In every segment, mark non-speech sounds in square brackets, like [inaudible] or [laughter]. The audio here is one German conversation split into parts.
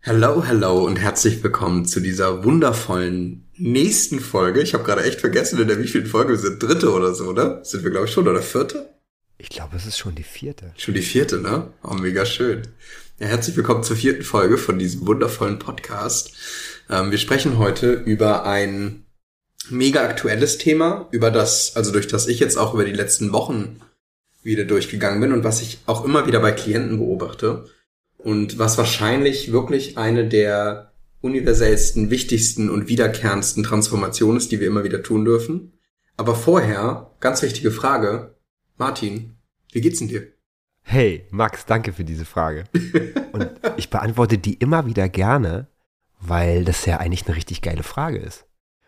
Hello, hello und herzlich willkommen zu dieser wundervollen nächsten Folge. Ich habe gerade echt vergessen, in der wievielten Folge wir sind. Dritte oder so, oder? Sind wir, glaube ich, schon, oder vierte? Ich glaube, es ist schon die vierte. Schon die vierte, ne? Oh, mega schön. Ja, herzlich willkommen zur vierten Folge von diesem wundervollen Podcast. Ähm, wir sprechen heute über ein mega aktuelles Thema, über das, also durch das ich jetzt auch über die letzten Wochen wieder durchgegangen bin und was ich auch immer wieder bei Klienten beobachte und was wahrscheinlich wirklich eine der universellsten, wichtigsten und wiederkehrendsten Transformationen ist, die wir immer wieder tun dürfen. Aber vorher, ganz wichtige Frage, Martin, wie geht's denn dir? Hey, Max, danke für diese Frage. [laughs] Und ich beantworte die immer wieder gerne, weil das ja eigentlich eine richtig geile Frage ist.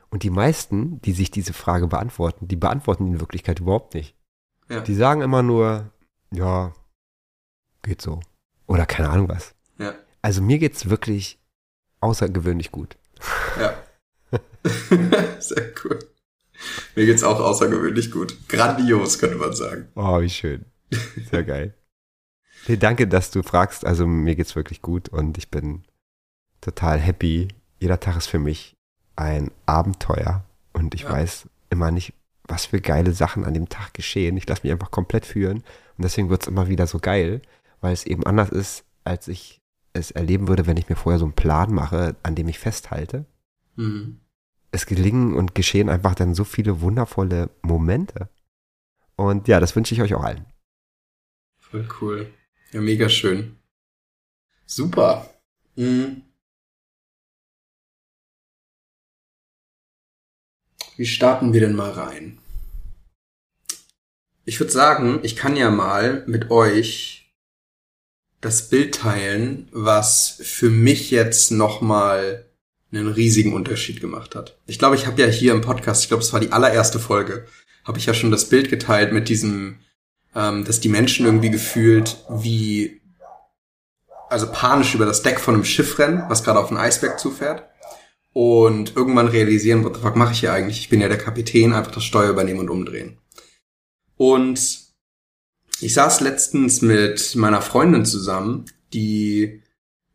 Und die meisten, die sich diese Frage beantworten, die beantworten die in Wirklichkeit überhaupt nicht. Ja. Die sagen immer nur, ja, geht so. Oder keine Ahnung was. Ja. Also mir geht's wirklich außergewöhnlich gut. Ja. [laughs] Sehr cool. Mir geht's auch außergewöhnlich gut. Grandios, könnte man sagen. Oh, wie schön. Sehr geil. Nee, danke, dass du fragst. Also mir geht's wirklich gut und ich bin total happy. Jeder Tag ist für mich ein Abenteuer und ich ja. weiß immer nicht, was für geile Sachen an dem Tag geschehen. Ich lasse mich einfach komplett führen und deswegen wird's immer wieder so geil weil es eben anders ist, als ich es erleben würde, wenn ich mir vorher so einen Plan mache, an dem ich festhalte. Mhm. Es gelingen und geschehen einfach dann so viele wundervolle Momente. Und ja, das wünsche ich euch auch allen. Voll cool. Ja, mega schön. Super. Mhm. Wie starten wir denn mal rein? Ich würde sagen, ich kann ja mal mit euch das Bild teilen, was für mich jetzt nochmal einen riesigen Unterschied gemacht hat. Ich glaube, ich habe ja hier im Podcast, ich glaube, es war die allererste Folge, habe ich ja schon das Bild geteilt mit diesem, ähm, dass die Menschen irgendwie gefühlt wie, also panisch über das Deck von einem Schiff rennen, was gerade auf einen Eisberg zufährt. Und irgendwann realisieren, what the fuck mache ich hier eigentlich? Ich bin ja der Kapitän, einfach das Steuer übernehmen und umdrehen. Und ich saß letztens mit meiner Freundin zusammen, die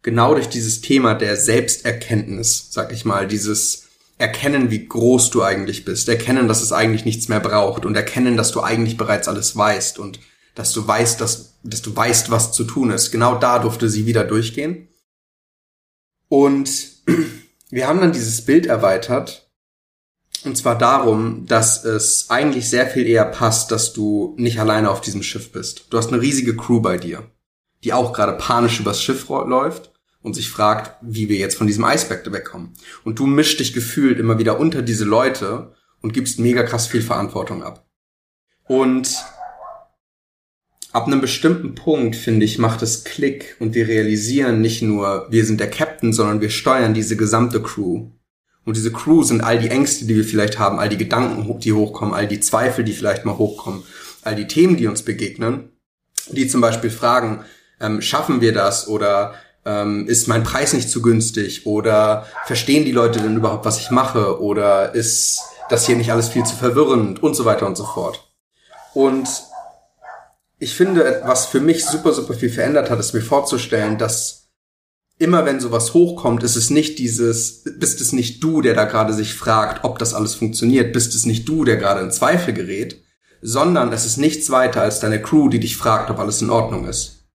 genau durch dieses Thema der Selbsterkenntnis, sag ich mal, dieses Erkennen, wie groß du eigentlich bist, erkennen, dass es eigentlich nichts mehr braucht und erkennen, dass du eigentlich bereits alles weißt und dass du weißt, dass, dass du weißt, was zu tun ist. Genau da durfte sie wieder durchgehen. Und [clears throat] wir haben dann dieses Bild erweitert und zwar darum, dass es eigentlich sehr viel eher passt, dass du nicht alleine auf diesem Schiff bist. Du hast eine riesige Crew bei dir, die auch gerade panisch übers Schiff läuft und sich fragt, wie wir jetzt von diesem Eisberg wegkommen. Und du mischst dich gefühlt immer wieder unter diese Leute und gibst mega krass viel Verantwortung ab. Und ab einem bestimmten Punkt, finde ich, macht es Klick und wir realisieren nicht nur, wir sind der Captain, sondern wir steuern diese gesamte Crew. Und diese Crew sind all die Ängste, die wir vielleicht haben, all die Gedanken, die hochkommen, all die Zweifel, die vielleicht mal hochkommen, all die Themen, die uns begegnen, die zum Beispiel fragen, ähm, schaffen wir das oder ähm, ist mein Preis nicht zu günstig oder verstehen die Leute denn überhaupt, was ich mache oder ist das hier nicht alles viel zu verwirrend und so weiter und so fort. Und ich finde, was für mich super, super viel verändert hat, ist mir vorzustellen, dass immer wenn sowas hochkommt, ist es nicht dieses, bist es nicht du, der da gerade sich fragt, ob das alles funktioniert, bist es nicht du, der gerade in Zweifel gerät, sondern es ist nichts weiter als deine Crew, die dich fragt, ob alles in Ordnung ist.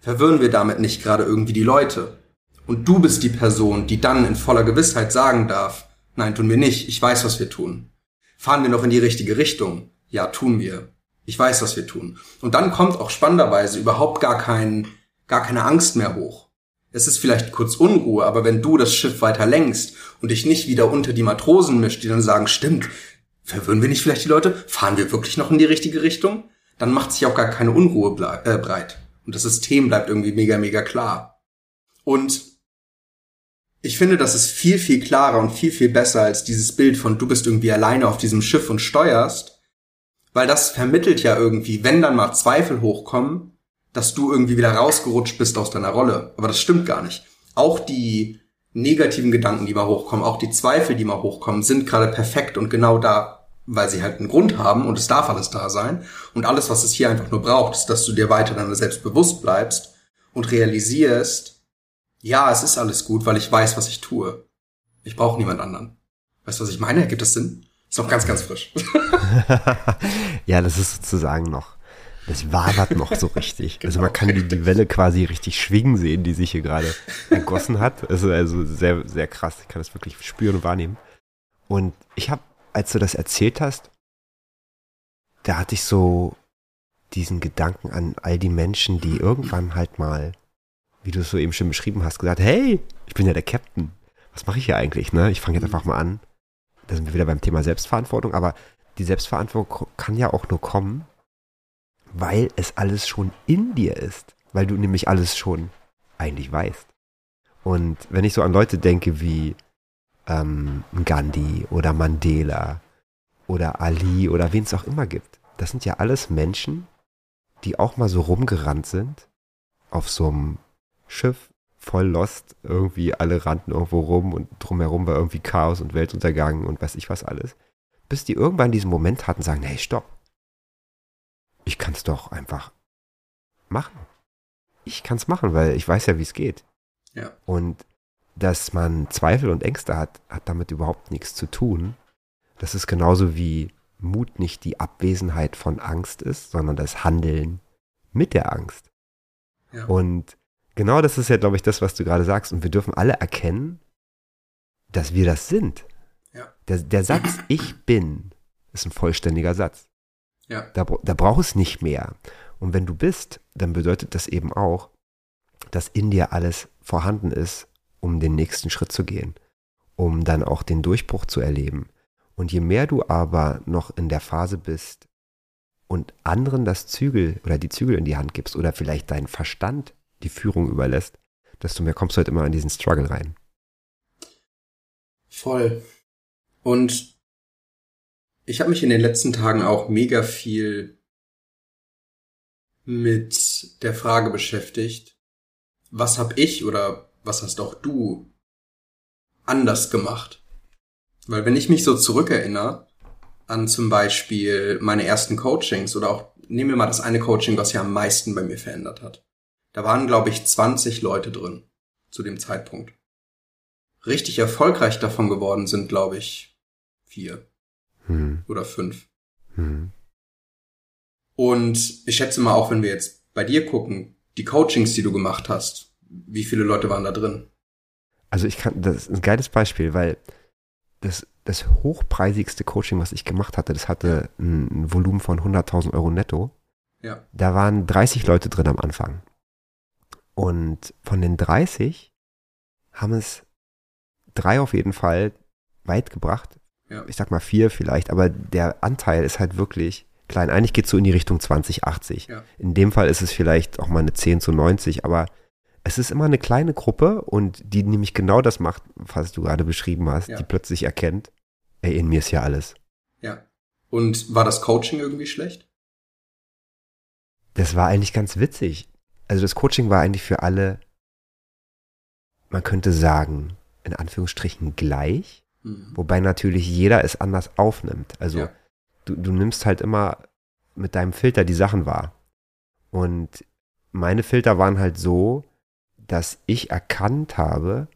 Verwirren wir damit nicht gerade irgendwie die Leute? Und du bist die Person, die dann in voller Gewissheit sagen darf, nein, tun wir nicht, ich weiß, was wir tun. Fahren wir noch in die richtige Richtung? Ja, tun wir. Ich weiß, was wir tun. Und dann kommt auch spannenderweise überhaupt gar kein, gar keine Angst mehr hoch es ist vielleicht kurz Unruhe, aber wenn du das Schiff weiter lenkst und dich nicht wieder unter die Matrosen mischt, die dann sagen, stimmt, verwirren wir nicht vielleicht die Leute? Fahren wir wirklich noch in die richtige Richtung? Dann macht sich auch gar keine Unruhe äh, breit. Und das System bleibt irgendwie mega, mega klar. Und ich finde, das ist viel, viel klarer und viel, viel besser als dieses Bild von du bist irgendwie alleine auf diesem Schiff und steuerst, weil das vermittelt ja irgendwie, wenn dann mal Zweifel hochkommen, dass du irgendwie wieder rausgerutscht bist aus deiner Rolle. Aber das stimmt gar nicht. Auch die negativen Gedanken, die mal hochkommen, auch die Zweifel, die mal hochkommen, sind gerade perfekt und genau da, weil sie halt einen Grund haben und es darf alles da sein. Und alles, was es hier einfach nur braucht, ist, dass du dir weiter deiner selbst bewusst bleibst und realisierst, Ja, es ist alles gut, weil ich weiß, was ich tue. Ich brauche niemand anderen. Weißt du, was ich meine? Ergibt das Sinn? Ist noch ganz, ganz frisch. [laughs] ja, das ist sozusagen noch, das wabert noch so richtig. [laughs] genau. Also man kann die, die Welle quasi richtig schwingen sehen, die sich hier gerade [laughs] ergossen hat. Also, also sehr, sehr krass. Ich kann das wirklich spüren und wahrnehmen. Und ich habe, als du das erzählt hast, da hatte ich so diesen Gedanken an all die Menschen, die irgendwann halt mal, wie du es so eben schon beschrieben hast, gesagt, hey, ich bin ja der Captain. Was mache ich hier eigentlich? Ne? Ich fange jetzt einfach mal an da sind wir wieder beim Thema Selbstverantwortung, aber die Selbstverantwortung kann ja auch nur kommen, weil es alles schon in dir ist, weil du nämlich alles schon eigentlich weißt. Und wenn ich so an Leute denke wie ähm, Gandhi oder Mandela oder Ali oder wen es auch immer gibt, das sind ja alles Menschen, die auch mal so rumgerannt sind auf so einem Schiff voll lost. Irgendwie alle rannten irgendwo rum und drumherum war irgendwie Chaos und Weltuntergang und weiß ich was alles. Bis die irgendwann diesen Moment hatten, sagen, hey, stopp. Ich kann es doch einfach machen. Ich kann es machen, weil ich weiß ja, wie es geht. Ja. Und dass man Zweifel und Ängste hat, hat damit überhaupt nichts zu tun. Das ist genauso wie Mut nicht die Abwesenheit von Angst ist, sondern das Handeln mit der Angst. Ja. Und genau das ist ja, glaube ich, das, was du gerade sagst. Und wir dürfen alle erkennen, dass wir das sind. Ja. Der, der Satz [clears throat] Ich bin ist ein vollständiger Satz. Ja. Da, da braucht es nicht mehr. Und wenn du bist, dann bedeutet das eben auch, dass in dir alles vorhanden ist, um den nächsten Schritt zu gehen, um dann auch den Durchbruch zu erleben. Und je mehr du aber noch in der Phase bist und anderen das Zügel oder die Zügel in die Hand gibst oder vielleicht deinen Verstand die Führung überlässt, desto mehr kommst du halt immer in diesen Struggle rein. Voll. Und ich habe mich in den letzten Tagen auch mega viel mit der Frage beschäftigt, was hab ich oder was hast auch du anders gemacht? Weil wenn ich mich so zurückerinnere an zum Beispiel meine ersten Coachings oder auch nehmen wir mal das eine Coaching, was ja am meisten bei mir verändert hat. Da waren, glaube ich, 20 Leute drin zu dem Zeitpunkt. Richtig erfolgreich davon geworden sind, glaube ich, vier hm. oder fünf. Hm. Und ich schätze mal auch, wenn wir jetzt bei dir gucken, die Coachings, die du gemacht hast, wie viele Leute waren da drin? Also ich kann, das ist ein geiles Beispiel, weil das, das hochpreisigste Coaching, was ich gemacht hatte, das hatte ein, ein Volumen von 100.000 Euro netto. Ja. Da waren 30 Leute drin am Anfang. Und von den 30 haben es drei auf jeden Fall weit gebracht. Ja. Ich sag mal vier vielleicht, aber der Anteil ist halt wirklich klein. Eigentlich geht es so in die Richtung 2080. Ja. In dem Fall ist es vielleicht auch mal eine 10 zu 90, aber es ist immer eine kleine Gruppe und die nämlich genau das macht, was du gerade beschrieben hast, ja. die plötzlich erkennt, ey, in mir ist ja alles. Ja. Und war das Coaching irgendwie schlecht? Das war eigentlich ganz witzig also das Coaching war eigentlich für alle, man könnte sagen, in Anführungsstrichen gleich, mhm. wobei natürlich jeder es anders aufnimmt. Also ja. du, du nimmst halt immer mit deinem Filter die Sachen wahr. Und meine Filter waren halt so, dass ich erkannt habe,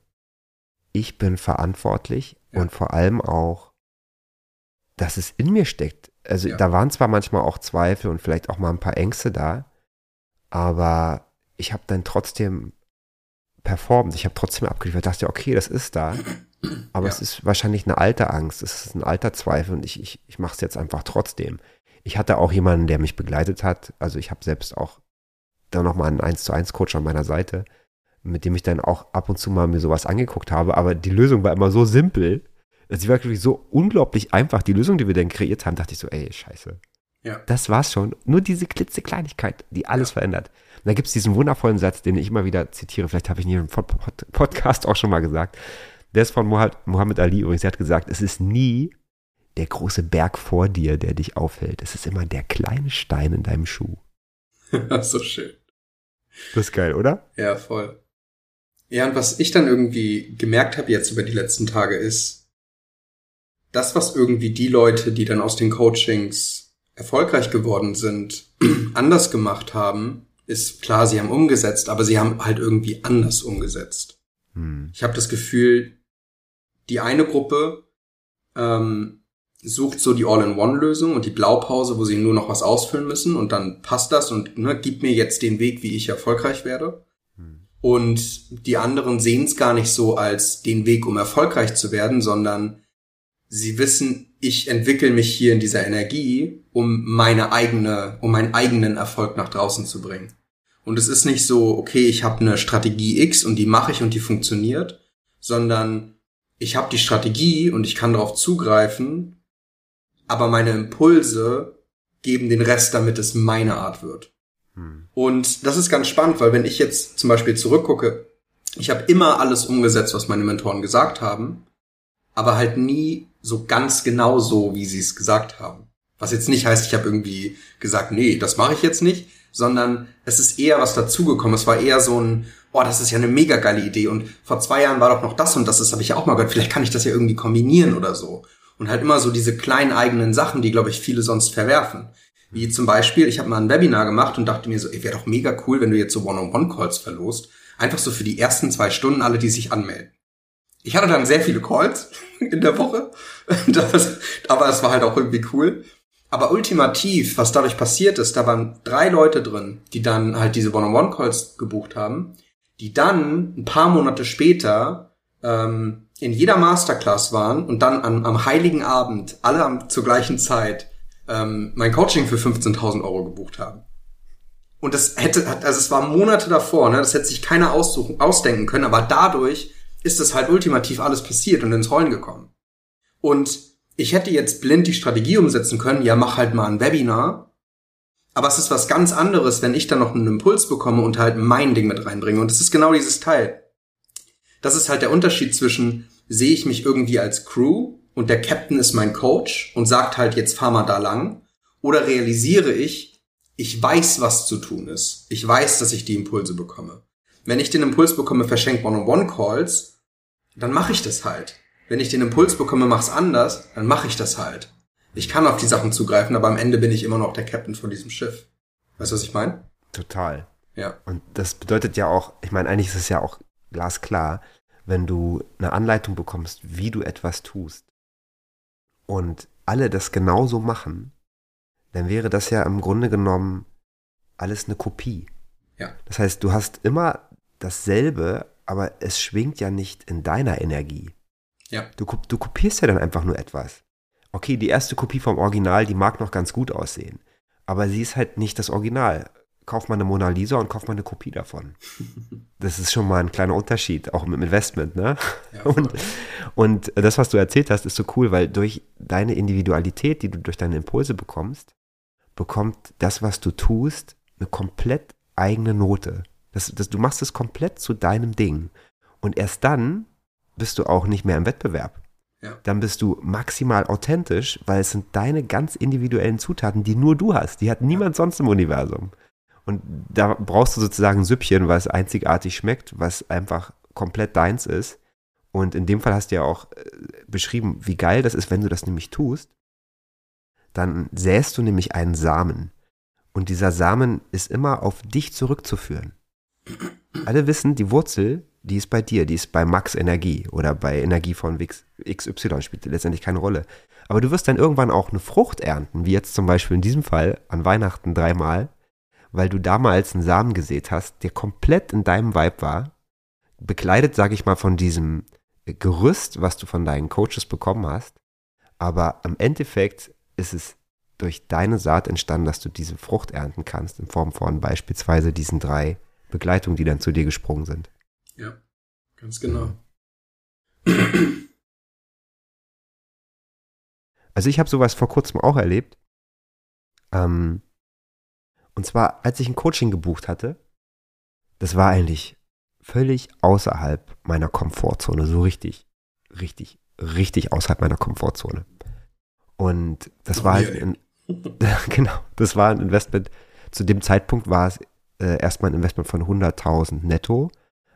ich bin verantwortlich ja. und vor allem auch, dass es in mir steckt. Also ja. da waren zwar manchmal auch Zweifel und vielleicht auch mal ein paar Ängste da, aber ich habe dann trotzdem performt. Ich habe trotzdem abgeliefert. Ich dachte, okay, das ist da. Aber ja. es ist wahrscheinlich eine alte Angst. Es ist ein alter Zweifel und ich, ich, ich mache es jetzt einfach trotzdem. Ich hatte auch jemanden, der mich begleitet hat. Also ich habe selbst auch da nochmal einen 1 zu 1 Coach an meiner Seite, mit dem ich dann auch ab und zu mal mir sowas angeguckt habe. Aber die Lösung war immer so simpel. Sie war wirklich so unglaublich einfach. Die Lösung, die wir dann kreiert haben, dachte ich so, ey, scheiße. Ja. Das war's schon. Nur diese klitzekleinigkeit, die alles ja. verändert. Und da gibt's diesen wundervollen Satz, den ich immer wieder zitiere. Vielleicht habe ich ihn im Podcast auch schon mal gesagt. Der ist von Muhammad Ali übrigens. Er hat gesagt, es ist nie der große Berg vor dir, der dich aufhält. Es ist immer der kleine Stein in deinem Schuh. [laughs] so schön. Das ist geil, oder? Ja, voll. Ja, und was ich dann irgendwie gemerkt habe jetzt über die letzten Tage ist, das, was irgendwie die Leute, die dann aus den Coachings erfolgreich geworden sind, [clears throat] anders gemacht haben ist klar, sie haben umgesetzt, aber sie haben halt irgendwie anders umgesetzt. Hm. Ich habe das Gefühl, die eine Gruppe ähm, sucht so die All-in-One-Lösung und die Blaupause, wo sie nur noch was ausfüllen müssen und dann passt das und ne, gibt mir jetzt den Weg, wie ich erfolgreich werde. Hm. Und die anderen sehen es gar nicht so als den Weg, um erfolgreich zu werden, sondern sie wissen, ich entwickle mich hier in dieser Energie, um meine eigene, um meinen eigenen Erfolg nach draußen zu bringen. Und es ist nicht so, okay, ich habe eine Strategie X und die mache ich und die funktioniert, sondern ich habe die Strategie und ich kann darauf zugreifen aber meine Impulse geben den Rest, damit es meine Art wird. Hm. Und das ist ganz spannend, weil wenn ich jetzt zum Beispiel zurückgucke, ich habe immer alles umgesetzt, was meine Mentoren gesagt haben, aber halt nie so ganz genau so, wie sie es gesagt haben. Was jetzt nicht heißt, ich habe irgendwie gesagt, nee, das mache ich jetzt nicht, sondern es ist eher was dazugekommen. Es war eher so ein, oh, das ist ja eine mega geile Idee und vor zwei Jahren war doch noch das und das, das habe ich ja auch mal gehört, vielleicht kann ich das ja irgendwie kombinieren oder so. Und halt immer so diese kleinen eigenen Sachen, die, glaube ich, viele sonst verwerfen. Wie zum Beispiel, ich habe mal ein Webinar gemacht und dachte mir so, ey, wäre doch mega cool, wenn du jetzt so One-on-One-Calls verlost. Einfach so für die ersten zwei Stunden alle, die sich anmelden. Ich hatte dann sehr viele Calls [laughs] in der Woche, aber es war halt auch irgendwie cool. Aber ultimativ, was dadurch passiert ist, da waren drei Leute drin, die dann halt diese One-on-One-Calls gebucht haben, die dann ein paar Monate später ähm, in jeder Masterclass waren und dann am, am heiligen Abend alle am, zur gleichen Zeit ähm, mein Coaching für 15.000 Euro gebucht haben. Und das hätte, also es war Monate davor, ne, das hätte sich keiner aussuchen, ausdenken können, aber dadurch ist es halt ultimativ alles passiert und ins Rollen gekommen. Und ich hätte jetzt blind die Strategie umsetzen können, ja, mach halt mal ein Webinar. Aber es ist was ganz anderes, wenn ich dann noch einen Impuls bekomme und halt mein Ding mit reinbringe. Und das ist genau dieses Teil. Das ist halt der Unterschied zwischen, sehe ich mich irgendwie als Crew und der Captain ist mein Coach und sagt halt, jetzt fahr mal da lang? Oder realisiere ich, ich weiß, was zu tun ist. Ich weiß, dass ich die Impulse bekomme. Wenn ich den Impuls bekomme, verschenk One-on-One-Calls, dann mache ich das halt. Wenn ich den Impuls bekomme, mach's anders, dann mache ich das halt. Ich kann auf die Sachen zugreifen, aber am Ende bin ich immer noch der Captain von diesem Schiff. Weißt du, was ich meine? Total. Ja. Und das bedeutet ja auch, ich meine, eigentlich ist es ja auch glasklar, wenn du eine Anleitung bekommst, wie du etwas tust und alle das genauso machen, dann wäre das ja im Grunde genommen alles eine Kopie. Ja. Das heißt, du hast immer dasselbe, aber es schwingt ja nicht in deiner Energie. Ja. Du, du kopierst ja dann einfach nur etwas. Okay, die erste Kopie vom Original, die mag noch ganz gut aussehen, aber sie ist halt nicht das Original kauf mal eine Mona Lisa und kauf mal eine Kopie davon. [laughs] Das ist schon mal ein kleiner Unterschied, auch mit dem Investment, ne? Ja, [laughs] und, und das, was du erzählt hast, ist so cool, weil durch deine Individualität, die du durch deine Impulse bekommst, bekommt das, was du tust, eine komplett eigene Note. Das, das, du machst es komplett zu deinem Ding. Und erst dann bist du auch nicht mehr im Wettbewerb. Ja. Dann bist du maximal authentisch, weil es sind deine ganz individuellen Zutaten, die nur du hast. Die hat niemand sonst im Universum. Und da brauchst du sozusagen ein Süppchen, was einzigartig schmeckt, was einfach komplett deins ist. Und in dem Fall hast du ja auch äh, beschrieben, wie geil das ist, wenn du das nämlich tust. Dann säst du nämlich einen Samen. Und dieser Samen ist immer auf dich zurückzuführen. Alle wissen, die Wurzel, die ist bei dir, die ist bei Max Energie oder bei Energie von XY, spielt letztendlich keine Rolle. Aber du wirst dann irgendwann auch eine Frucht ernten, wie jetzt zum Beispiel in diesem Fall an Weihnachten dreimal weil du damals einen Samen gesät hast, der komplett in deinem Vibe war, bekleidet, sag ich mal, von diesem Gerüst, was du von deinen Coaches bekommen hast. Aber im Endeffekt ist es durch deine Saat entstanden, dass du diese Frucht ernten kannst, in Form von beispielsweise diesen drei Begleitungen, die dann zu dir gesprungen sind. Ja, ganz genau. Also ich habe sowas vor kurzem auch erlebt. Ähm, und zwar, als ich ein Coaching gebucht hatte, das war eigentlich völlig außerhalb meiner Komfortzone, so richtig, richtig, richtig außerhalb meiner Komfortzone. Und das oh, war halt ein, [laughs] genau, das war ein Investment. Zu dem Zeitpunkt war es äh, erstmal ein Investment von 100.000 netto,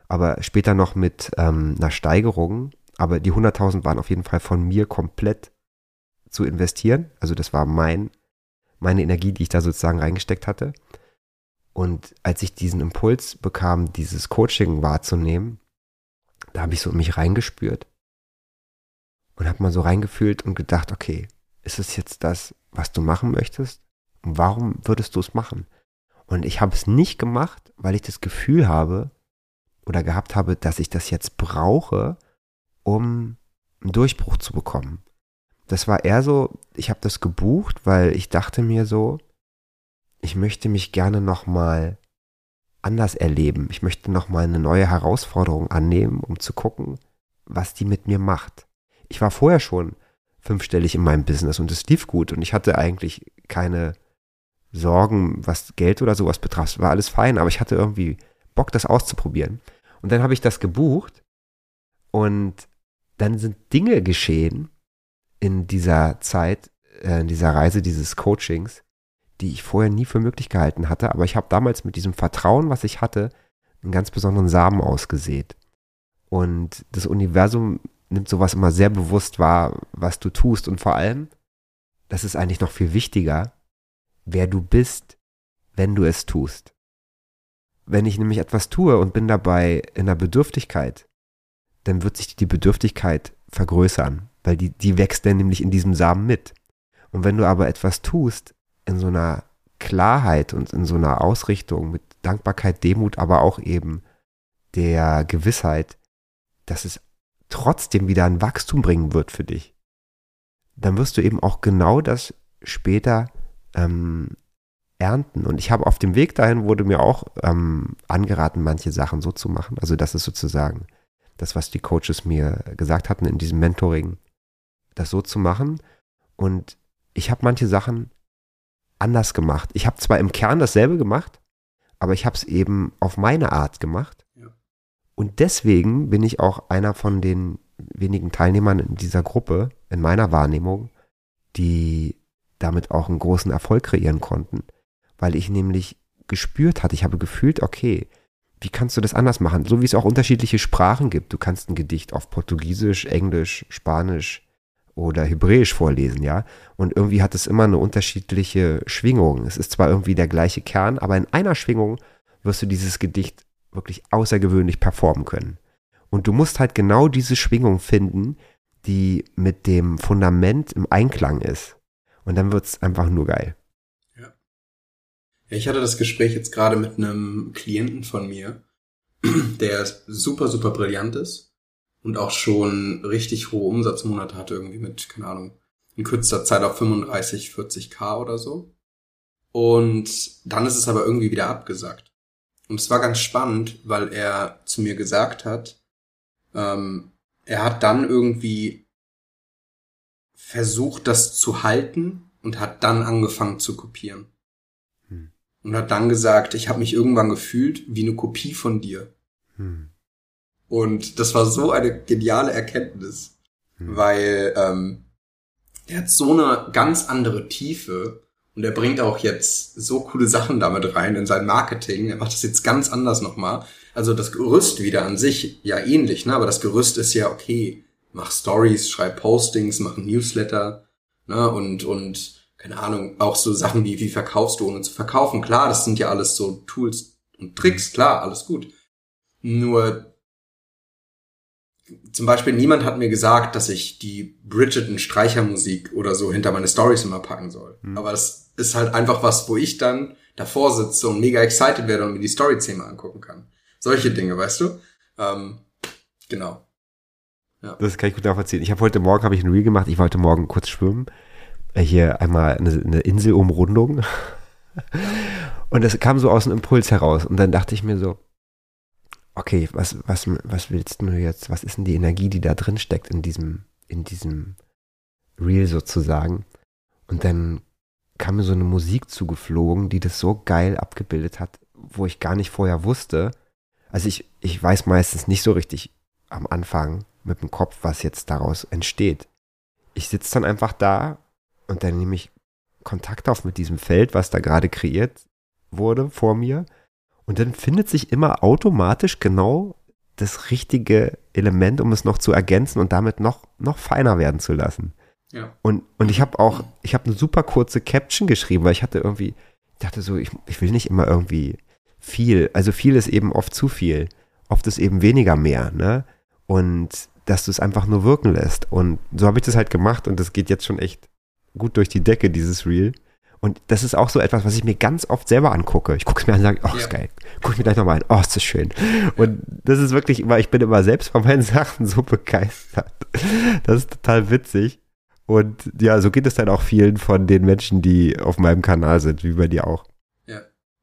aber später noch mit ähm, einer Steigerung. Aber die 100.000 waren auf jeden Fall von mir komplett zu investieren. Also das war mein meine Energie, die ich da sozusagen reingesteckt hatte. Und als ich diesen Impuls bekam, dieses Coaching wahrzunehmen, da habe ich so in mich reingespürt und habe mal so reingefühlt und gedacht, okay, ist es jetzt das, was du machen möchtest? Und warum würdest du es machen? Und ich habe es nicht gemacht, weil ich das Gefühl habe oder gehabt habe, dass ich das jetzt brauche, um einen Durchbruch zu bekommen. Das war eher so, ich habe das gebucht, weil ich dachte mir so, ich möchte mich gerne nochmal anders erleben. Ich möchte nochmal eine neue Herausforderung annehmen, um zu gucken, was die mit mir macht. Ich war vorher schon fünfstellig in meinem Business und es lief gut und ich hatte eigentlich keine Sorgen, was Geld oder sowas betraf. War alles fein, aber ich hatte irgendwie Bock, das auszuprobieren. Und dann habe ich das gebucht und dann sind Dinge geschehen in dieser Zeit, äh, in dieser Reise dieses Coachings, die ich vorher nie für möglich gehalten hatte. Aber ich habe damals mit diesem Vertrauen, was ich hatte, einen ganz besonderen Samen ausgesät. Und das Universum nimmt sowas immer sehr bewusst wahr, was du tust. Und vor allem, das ist eigentlich noch viel wichtiger, wer du bist, wenn du es tust. Wenn ich nämlich etwas tue und bin dabei in der Bedürftigkeit, dann wird sich die Bedürftigkeit vergrößern, weil die, die wächst dann nämlich in diesem Samen mit. Und wenn du aber etwas tust, in so einer Klarheit und in so einer Ausrichtung mit Dankbarkeit, Demut, aber auch eben der Gewissheit, dass es trotzdem wieder ein Wachstum bringen wird für dich, dann wirst du eben auch genau das später ähm, ernten. Und ich habe auf dem Weg dahin wurde mir auch ähm, angeraten, manche Sachen so zu machen. Also das ist sozusagen das, was die Coaches mir gesagt hatten in diesem Mentoring, das so zu machen. Und ich habe manche Sachen anders gemacht. Ich habe zwar im Kern dasselbe gemacht, aber ich habe es eben auf meine Art gemacht. Ja. Und deswegen bin ich auch einer von den wenigen Teilnehmern in dieser Gruppe, in meiner Wahrnehmung, die damit auch einen großen Erfolg kreieren konnten, weil ich nämlich gespürt hatte, ich habe gefühlt, okay, wie kannst du das anders machen? So wie es auch unterschiedliche Sprachen gibt. Du kannst ein Gedicht auf Portugiesisch, Englisch, Spanisch, oder Hebräisch vorlesen, ja. Und irgendwie hat es immer eine unterschiedliche Schwingung. Es ist zwar irgendwie der gleiche Kern, aber in einer Schwingung wirst du dieses Gedicht wirklich außergewöhnlich performen können. Und du musst halt genau diese Schwingung finden, die mit dem Fundament im Einklang ist. Und dann wird es einfach nur geil. Ich hatte das Gespräch jetzt gerade mit einem Klienten von mir, [clears throat] der super, super brillant ist und auch schon richtig hohe Umsatzmonate hatte, irgendwie mit, keine Ahnung, in kürzester Zeit auf 35, 40k oder so. Und dann ist es aber irgendwie wieder abgesagt. Und es war ganz spannend, weil er zu mir gesagt hat, ähm, er hat dann irgendwie versucht, das zu halten und hat dann angefangen zu kopieren. Hm. Und hat dann gesagt, ich habe mich irgendwann gefühlt wie eine Kopie von dir. Hm. Und das war so eine geniale Erkenntnis, mhm. weil ähm, er hat so eine ganz andere Tiefe und er bringt auch jetzt so coole Sachen damit rein in sein Marketing. Er macht das jetzt ganz anders nochmal. Also das Gerüst wieder an sich ja ähnlich, ne? aber das Gerüst ist ja okay. Mach Stories, schreib Postings, mach Newsletter ne? und und keine Ahnung auch so Sachen wie wie verkaufst du ohne zu verkaufen. Klar, das sind ja alles so Tools und Tricks. Klar, alles gut. Nur zum Beispiel niemand hat mir gesagt, dass ich die Bridgerton Streichermusik oder so hinter meine Stories immer packen soll. Mhm. Aber es ist halt einfach was, wo ich dann davor sitze und mega excited werde und mir die Story zehnmal angucken kann. Solche Dinge, weißt du? Ähm, genau. Ja. Das kann ich gut nachvollziehen. Ich habe heute Morgen habe ich ein Reel gemacht. Ich wollte morgen kurz schwimmen. Äh, hier einmal eine, eine Inselumrundung. Und das kam so aus dem Impuls heraus. Und dann dachte ich mir so, okay, was, was, was willst du jetzt, was ist denn die Energie, die da drin steckt in diesem, in diesem Reel sozusagen? Und dann kam mir so eine Musik zugeflogen, die das so geil abgebildet hat, wo ich gar nicht vorher wusste. Also ich, ich weiß meistens nicht so richtig am Anfang mit dem Kopf, was jetzt daraus entsteht. Ich sitze dann einfach da und dann nehme ich Kontakt auf mit diesem Feld, was da gerade kreiert wurde vor mir und dann findet sich immer automatisch genau das richtige Element, um es noch zu ergänzen und damit noch, noch feiner werden zu lassen. Ja. Und, und ich habe auch, ich habe eine super kurze Caption geschrieben, weil ich hatte irgendwie, ich dachte so, ich, ich will nicht immer irgendwie viel. Also viel ist eben oft zu viel. Oft ist eben weniger mehr, ne? Und dass du es einfach nur wirken lässt. Und so habe ich das halt gemacht und das geht jetzt schon echt gut durch die Decke, dieses Reel. Und das ist auch so etwas, was ich mir ganz oft selber angucke. Ich gucke es mir an und sage, oh, ist ja. geil. Gucke ich mir gleich nochmal an. Oh, ist das schön. Und das ist wirklich immer, ich bin immer selbst von meinen [laughs] Sachen so begeistert. Das ist total witzig. Und ja, so geht es dann auch vielen von den Menschen, die auf meinem Kanal sind, wie bei dir auch. Ja.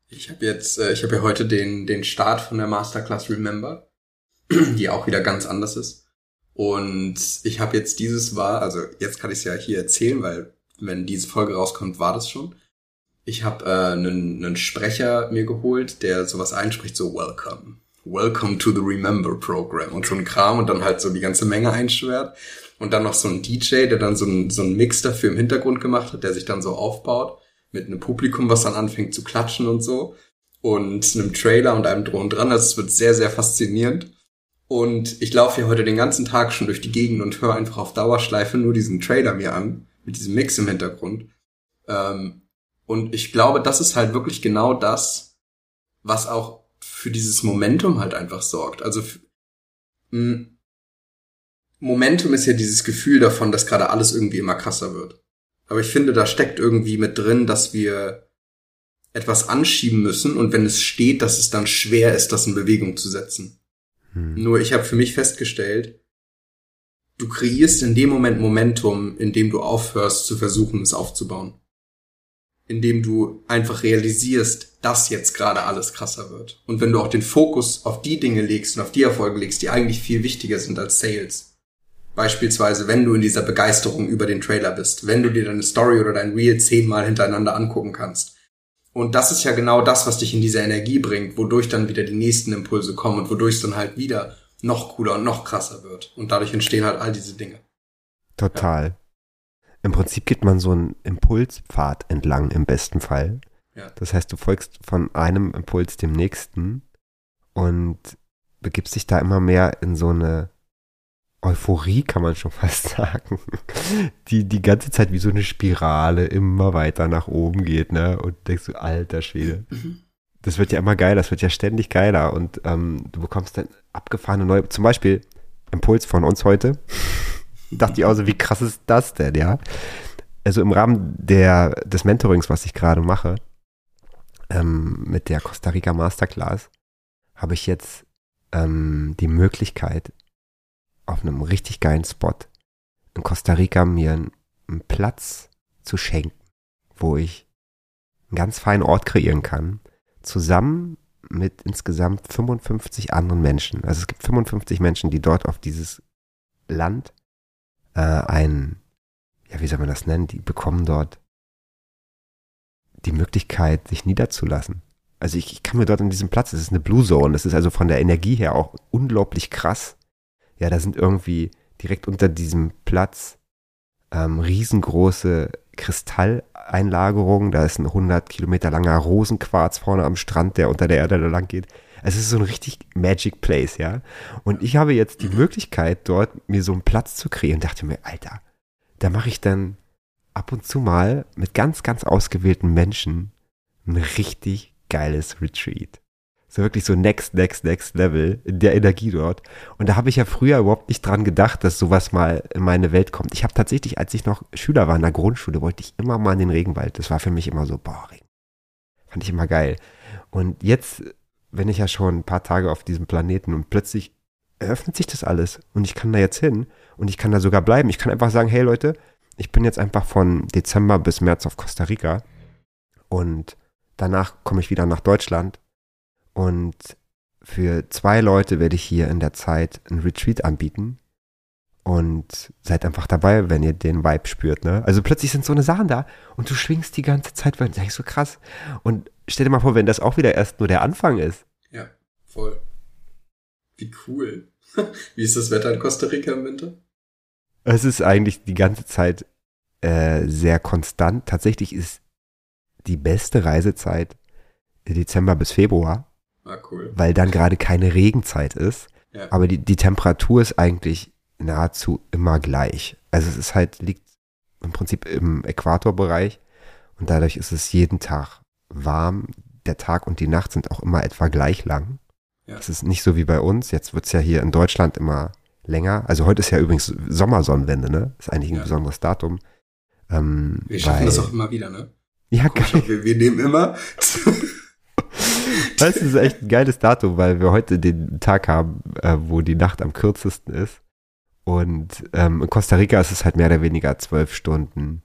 Ich habe jetzt, äh, ich habe ja heute den, den Start von der Masterclass Remember, [clears throat] die auch wieder ganz anders ist. Und ich habe jetzt dieses war, also jetzt kann ich es ja hier erzählen, weil wenn diese Folge rauskommt, war das schon. Ich habe äh, einen, einen Sprecher mir geholt, der sowas einspricht, so Welcome. Welcome to the Remember Program und so ein Kram und dann halt so die ganze Menge einschwert. Und dann noch so ein DJ, der dann so ein, so ein Mix dafür im Hintergrund gemacht hat, der sich dann so aufbaut mit einem Publikum, was dann anfängt zu klatschen und so. Und einem Trailer und einem Drohnen dran. Also es wird sehr, sehr faszinierend. Und ich laufe hier heute den ganzen Tag schon durch die Gegend und höre einfach auf Dauerschleife nur diesen Trailer mir an mit diesem Mix im Hintergrund. Ähm, und ich glaube, das ist halt wirklich genau das, was auch für dieses Momentum halt einfach sorgt. Also mh, Momentum ist ja dieses Gefühl davon, dass gerade alles irgendwie immer krasser wird. Aber ich finde, da steckt irgendwie mit drin, dass wir etwas anschieben müssen und wenn es steht, dass es dann schwer ist, das in Bewegung zu setzen. Hm. Nur ich habe für mich festgestellt, du kreierst in dem Moment Momentum, in dem du aufhörst zu versuchen, es aufzubauen. Indem du einfach realisierst, dass jetzt gerade alles krasser wird. Und wenn du auch den Fokus auf die Dinge legst und auf die Erfolge legst, die eigentlich viel wichtiger sind als Sales. Beispielsweise, wenn du in dieser Begeisterung über den Trailer bist, wenn du dir deine Story oder dein Reel zehnmal hintereinander angucken kannst. Und das ist ja genau das, was dich in diese Energie bringt, wodurch dann wieder die nächsten Impulse kommen und wodurch es dann halt wieder noch cooler und noch krasser wird. Und dadurch entstehen halt all diese Dinge. Total. Ja. Im Prinzip geht man so einen Impulspfad entlang im besten Fall. Ja. Das heißt, du folgst von einem Impuls dem nächsten und begibst dich da immer mehr in so eine Euphorie, kann man schon [laughs] fast sagen, die die ganze Zeit wie so eine Spirale immer weiter nach oben geht, ne? Und denkst du, alter Schwede. Mhm das wird ja immer geiler, das wird ja ständig geiler und ähm, du bekommst dann abgefahrene neue, zum Beispiel Impuls von uns heute. [laughs] Dachte ich auch so, wie krass ist das denn, ja? Also im Rahmen der, des Mentorings, was ich gerade mache, ähm, mit der Costa Rica Masterclass, habe ich jetzt ähm, die Möglichkeit, auf einem richtig geilen Spot in Costa Rica mir einen, einen Platz zu schenken, wo ich einen ganz feinen Ort kreieren kann, zusammen mit insgesamt 55 anderen Menschen. Also es gibt 55 Menschen, die dort auf dieses Land äh, ein, ja, wie soll man das nennen, die bekommen dort die Möglichkeit, sich niederzulassen. Also ich, ich kann mir dort an diesem Platz, das ist eine Blue Zone, das ist also von der Energie her auch unglaublich krass. Ja, da sind irgendwie direkt unter diesem Platz ähm, riesengroße Kristalleinlagerung. Da ist ein 100 Kilometer langer Rosenquarz vorne am Strand, der unter der Erde da lang geht. Also es ist so ein richtig Magic Place, ja. Und ich habe jetzt die Möglichkeit, dort mir so einen Platz zu kreieren. Dachte mir, Alter, da mache ich dann ab und zu mal mit ganz, ganz ausgewählten Menschen ein richtig geiles Retreat. So wirklich so next, next, next Level in der Energie dort. Und da habe ich ja früher überhaupt nicht dran gedacht, dass sowas mal in meine Welt kommt. Ich habe tatsächlich, als ich noch Schüler war in der Grundschule, wollte ich immer mal in den Regenwald. Das war für mich immer so, boah, Regen. Fand ich immer geil. Und jetzt, wenn ich ja schon ein paar Tage auf diesem Planeten und plötzlich eröffnet sich das alles und ich kann da jetzt hin und ich kann da sogar bleiben. Ich kann einfach sagen, hey Leute, ich bin jetzt einfach von Dezember bis März auf Costa Rica und danach komme ich wieder nach Deutschland und für zwei Leute werde ich hier in der Zeit ein Retreat anbieten. Und seid einfach dabei, wenn ihr den Vibe spürt, ne? Also plötzlich sind so eine Sachen da und du schwingst die ganze Zeit, weil das ist so krass. Und stell dir mal vor, wenn das auch wieder erst nur der Anfang ist. Ja, voll. Wie cool. [laughs] Wie ist das Wetter in Costa Rica im Winter? Es ist eigentlich die ganze Zeit äh, sehr konstant. Tatsächlich ist die beste Reisezeit Dezember bis Februar. Ah, cool. Weil dann gerade keine Regenzeit ist. Ja. Aber die, die Temperatur ist eigentlich nahezu immer gleich. Also es ist halt, liegt im Prinzip im Äquatorbereich und dadurch ist es jeden Tag warm. der Tag und die Nacht sind auch immer etwa gleich lang. Ja. Das ist nicht so wie bei uns. Jetzt wird's ja hier in Deutschland immer länger. Also heute ist ja übrigens Sommersonnenwende, ne? Ist eigentlich ein ja. besonderes Datum. Ähm, wir schaffen weil, das auch immer wieder, ne? Ja, [laughs] geil. Wir, wir nehmen immer. [laughs] das ist echt ein geiles Datum, weil wir heute den Tag haben, äh, wo die Nacht am kürzesten ist. Und ähm, in Costa Rica ist es halt mehr oder weniger zwölf Stunden,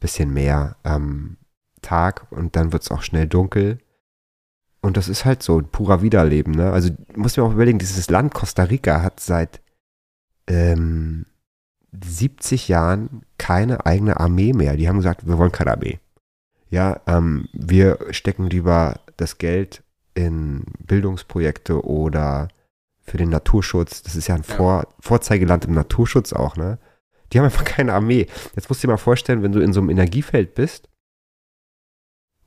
bisschen mehr am Tag und dann wird es auch schnell dunkel. Und das ist halt so ein purer Wiederleben, ne? Also muss mir auch überlegen, dieses Land Costa Rica hat seit ähm, 70 Jahren keine eigene Armee mehr. Die haben gesagt, wir wollen keine Armee. Ja, ähm, wir stecken lieber das Geld in Bildungsprojekte oder für den Naturschutz. Das ist ja ein Vor Vorzeigeland im Naturschutz auch, ne? Die haben einfach [laughs] keine Armee. Jetzt musst du dir mal vorstellen, wenn du in so einem Energiefeld bist,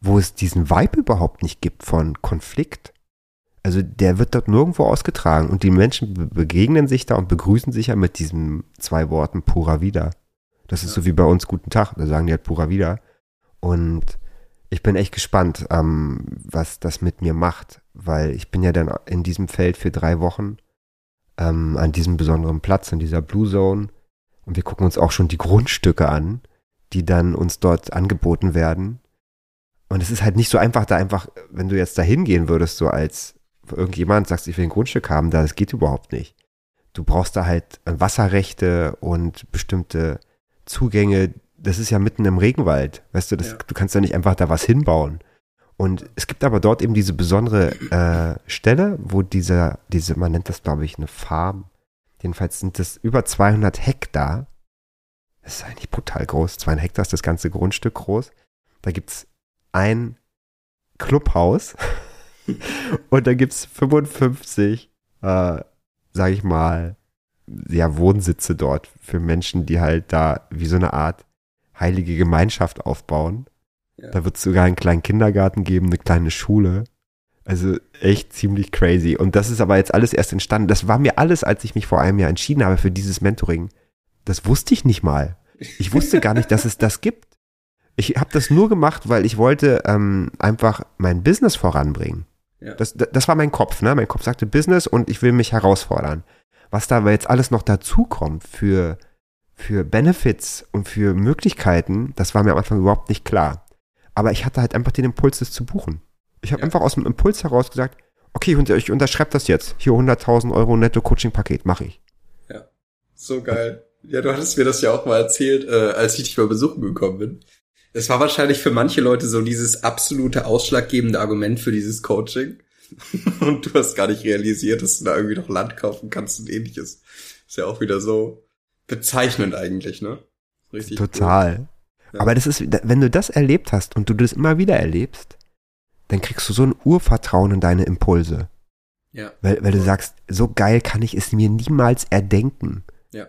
wo es diesen Vibe überhaupt nicht gibt von Konflikt. Also der wird dort nirgendwo ausgetragen und die Menschen begegnen sich da und begrüßen sich ja mit diesen zwei Worten pura vida. Das ist ja. so wie bei uns guten Tag, da sagen die halt pura vida. Und ich bin echt gespannt, ähm, was das mit mir macht, weil ich bin ja dann in diesem Feld für drei Wochen ähm, an diesem besonderen Platz, in dieser Blue Zone. Und wir gucken uns auch schon die Grundstücke an, die dann uns dort angeboten werden. Und es ist halt nicht so einfach, da einfach, wenn du jetzt da hingehen würdest, so als irgendjemand sagst, ich will ein Grundstück haben, da das geht überhaupt nicht. Du brauchst da halt Wasserrechte und bestimmte Zugänge, das ist ja mitten im Regenwald. Weißt du, das, ja. du kannst ja nicht einfach da was hinbauen. Und es gibt aber dort eben diese besondere äh, Stelle, wo dieser, diese, man nennt das glaube ich eine Farm. Jedenfalls sind das über 200 Hektar. Das ist eigentlich brutal groß. 200 Hektar ist das ganze Grundstück groß. Da gibt's ein Clubhaus [laughs] und da gibt's 55, äh, sag ich mal, ja, Wohnsitze dort für Menschen, die halt da wie so eine Art heilige Gemeinschaft aufbauen. Ja. Da wird es sogar einen kleinen Kindergarten geben, eine kleine Schule. Also echt ziemlich crazy. Und das ist aber jetzt alles erst entstanden. Das war mir alles, als ich mich vor einem Jahr entschieden habe für dieses Mentoring. Das wusste ich nicht mal. Ich wusste gar nicht, dass es das gibt. Ich habe das nur gemacht, weil ich wollte ähm, einfach mein Business voranbringen. Ja. Das, das war mein Kopf, ne? Mein Kopf sagte Business und ich will mich herausfordern. Was da aber jetzt alles noch dazukommt für für Benefits und für Möglichkeiten, das war mir am Anfang überhaupt nicht klar. Aber ich hatte halt einfach den Impuls, das zu buchen. Ich habe ja. einfach aus dem Impuls heraus gesagt, okay, ich unterschreibe das jetzt. Hier 100.000 Euro Netto-Coaching-Paket, mache ich. Ja, so geil. Ja, du hattest mir das ja auch mal erzählt, äh, als ich dich mal besuchen gekommen bin. Es war wahrscheinlich für manche Leute so dieses absolute ausschlaggebende Argument für dieses Coaching. [laughs] und du hast gar nicht realisiert, dass du da irgendwie noch Land kaufen kannst und ähnliches. Ist ja auch wieder so bezeichnend eigentlich, ne? Richtig. Total. Cool. Ja. Aber das ist, wenn du das erlebt hast und du das immer wieder erlebst, dann kriegst du so ein Urvertrauen in deine Impulse. Ja. Weil, weil du sagst, so geil kann ich es mir niemals erdenken. Ja.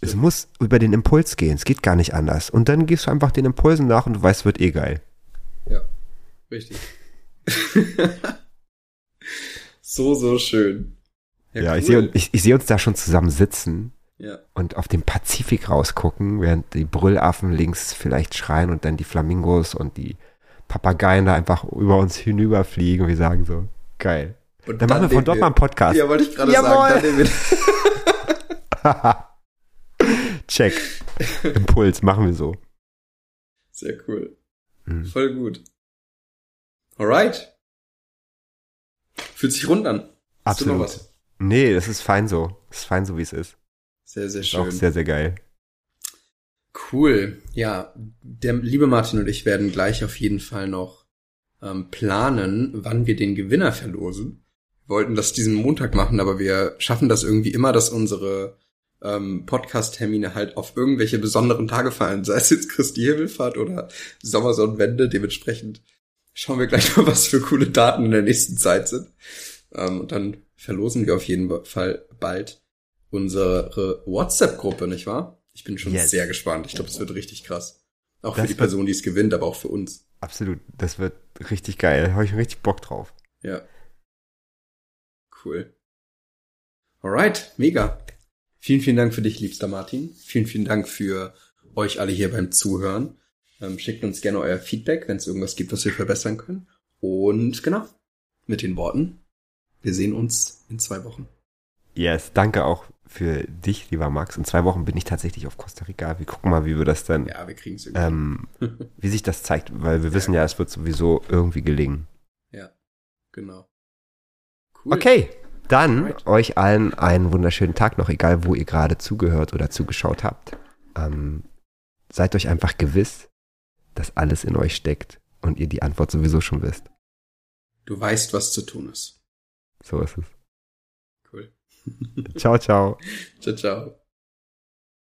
Es muss über den Impuls gehen. Es geht gar nicht anders. Und dann gehst du einfach den Impulsen nach und du weißt, wird eh geil. Ja. Richtig. [laughs] so, so schön. Ja, ja cool. ich sehe ich, ich seh uns da schon zusammen sitzen ja. Und auf den Pazifik rausgucken, während die Brüllaffen links vielleicht schreien und dann die Flamingos und die Papageien da einfach über uns hinüberfliegen. Wir sagen so, geil. Und dann, dann machen wir von dort wir, mal einen Podcast. Ja, wollte ich gerade sagen. Dann [laughs] Check. Impuls, machen wir so. Sehr cool. Mhm. Voll gut. Alright. Fühlt sich rund an. Hast Absolut. Nee, das ist fein so. Das ist fein so, wie es ist. Sehr, sehr schön. Auch sehr, sehr geil. Cool. Ja, der liebe Martin und ich werden gleich auf jeden Fall noch ähm, planen, wann wir den Gewinner verlosen. Wir wollten das diesen Montag machen, aber wir schaffen das irgendwie immer, dass unsere ähm, Podcast-Termine halt auf irgendwelche besonderen Tage fallen, sei es jetzt Christi Himmelfahrt oder Sommersonnenwende. Dementsprechend schauen wir gleich mal, was für coole Daten in der nächsten Zeit sind. Ähm, und dann verlosen wir auf jeden Fall bald unsere WhatsApp-Gruppe, nicht wahr? Ich bin schon yes. sehr gespannt. Ich glaube, es wird richtig krass. Auch das für die Person, die es gewinnt, aber auch für uns. Absolut. Das wird richtig geil. Da habe ich richtig Bock drauf. Ja. Cool. Alright, mega. Vielen, vielen Dank für dich, liebster Martin. Vielen, vielen Dank für euch alle hier beim Zuhören. Ähm, schickt uns gerne euer Feedback, wenn es irgendwas gibt, was wir verbessern können. Und genau, mit den Worten, wir sehen uns in zwei Wochen. Yes, danke auch für dich, lieber Max. In zwei Wochen bin ich tatsächlich auf Costa Rica. Wir gucken mal, wie wir das dann, Ja, wir kriegen es ähm, [laughs] wie sich das zeigt, weil wir wissen ja, es wird sowieso irgendwie gelingen. Ja, genau. Cool. Okay, dann Alright. euch allen einen wunderschönen Tag noch, egal wo ihr gerade zugehört oder zugeschaut habt. Ähm, seid euch einfach gewiss, dass alles in euch steckt und ihr die Antwort sowieso schon wisst. Du weißt, was zu tun ist. So ist es. [laughs] 呵呵，[laughs] 瞧瞧，瞧瞧。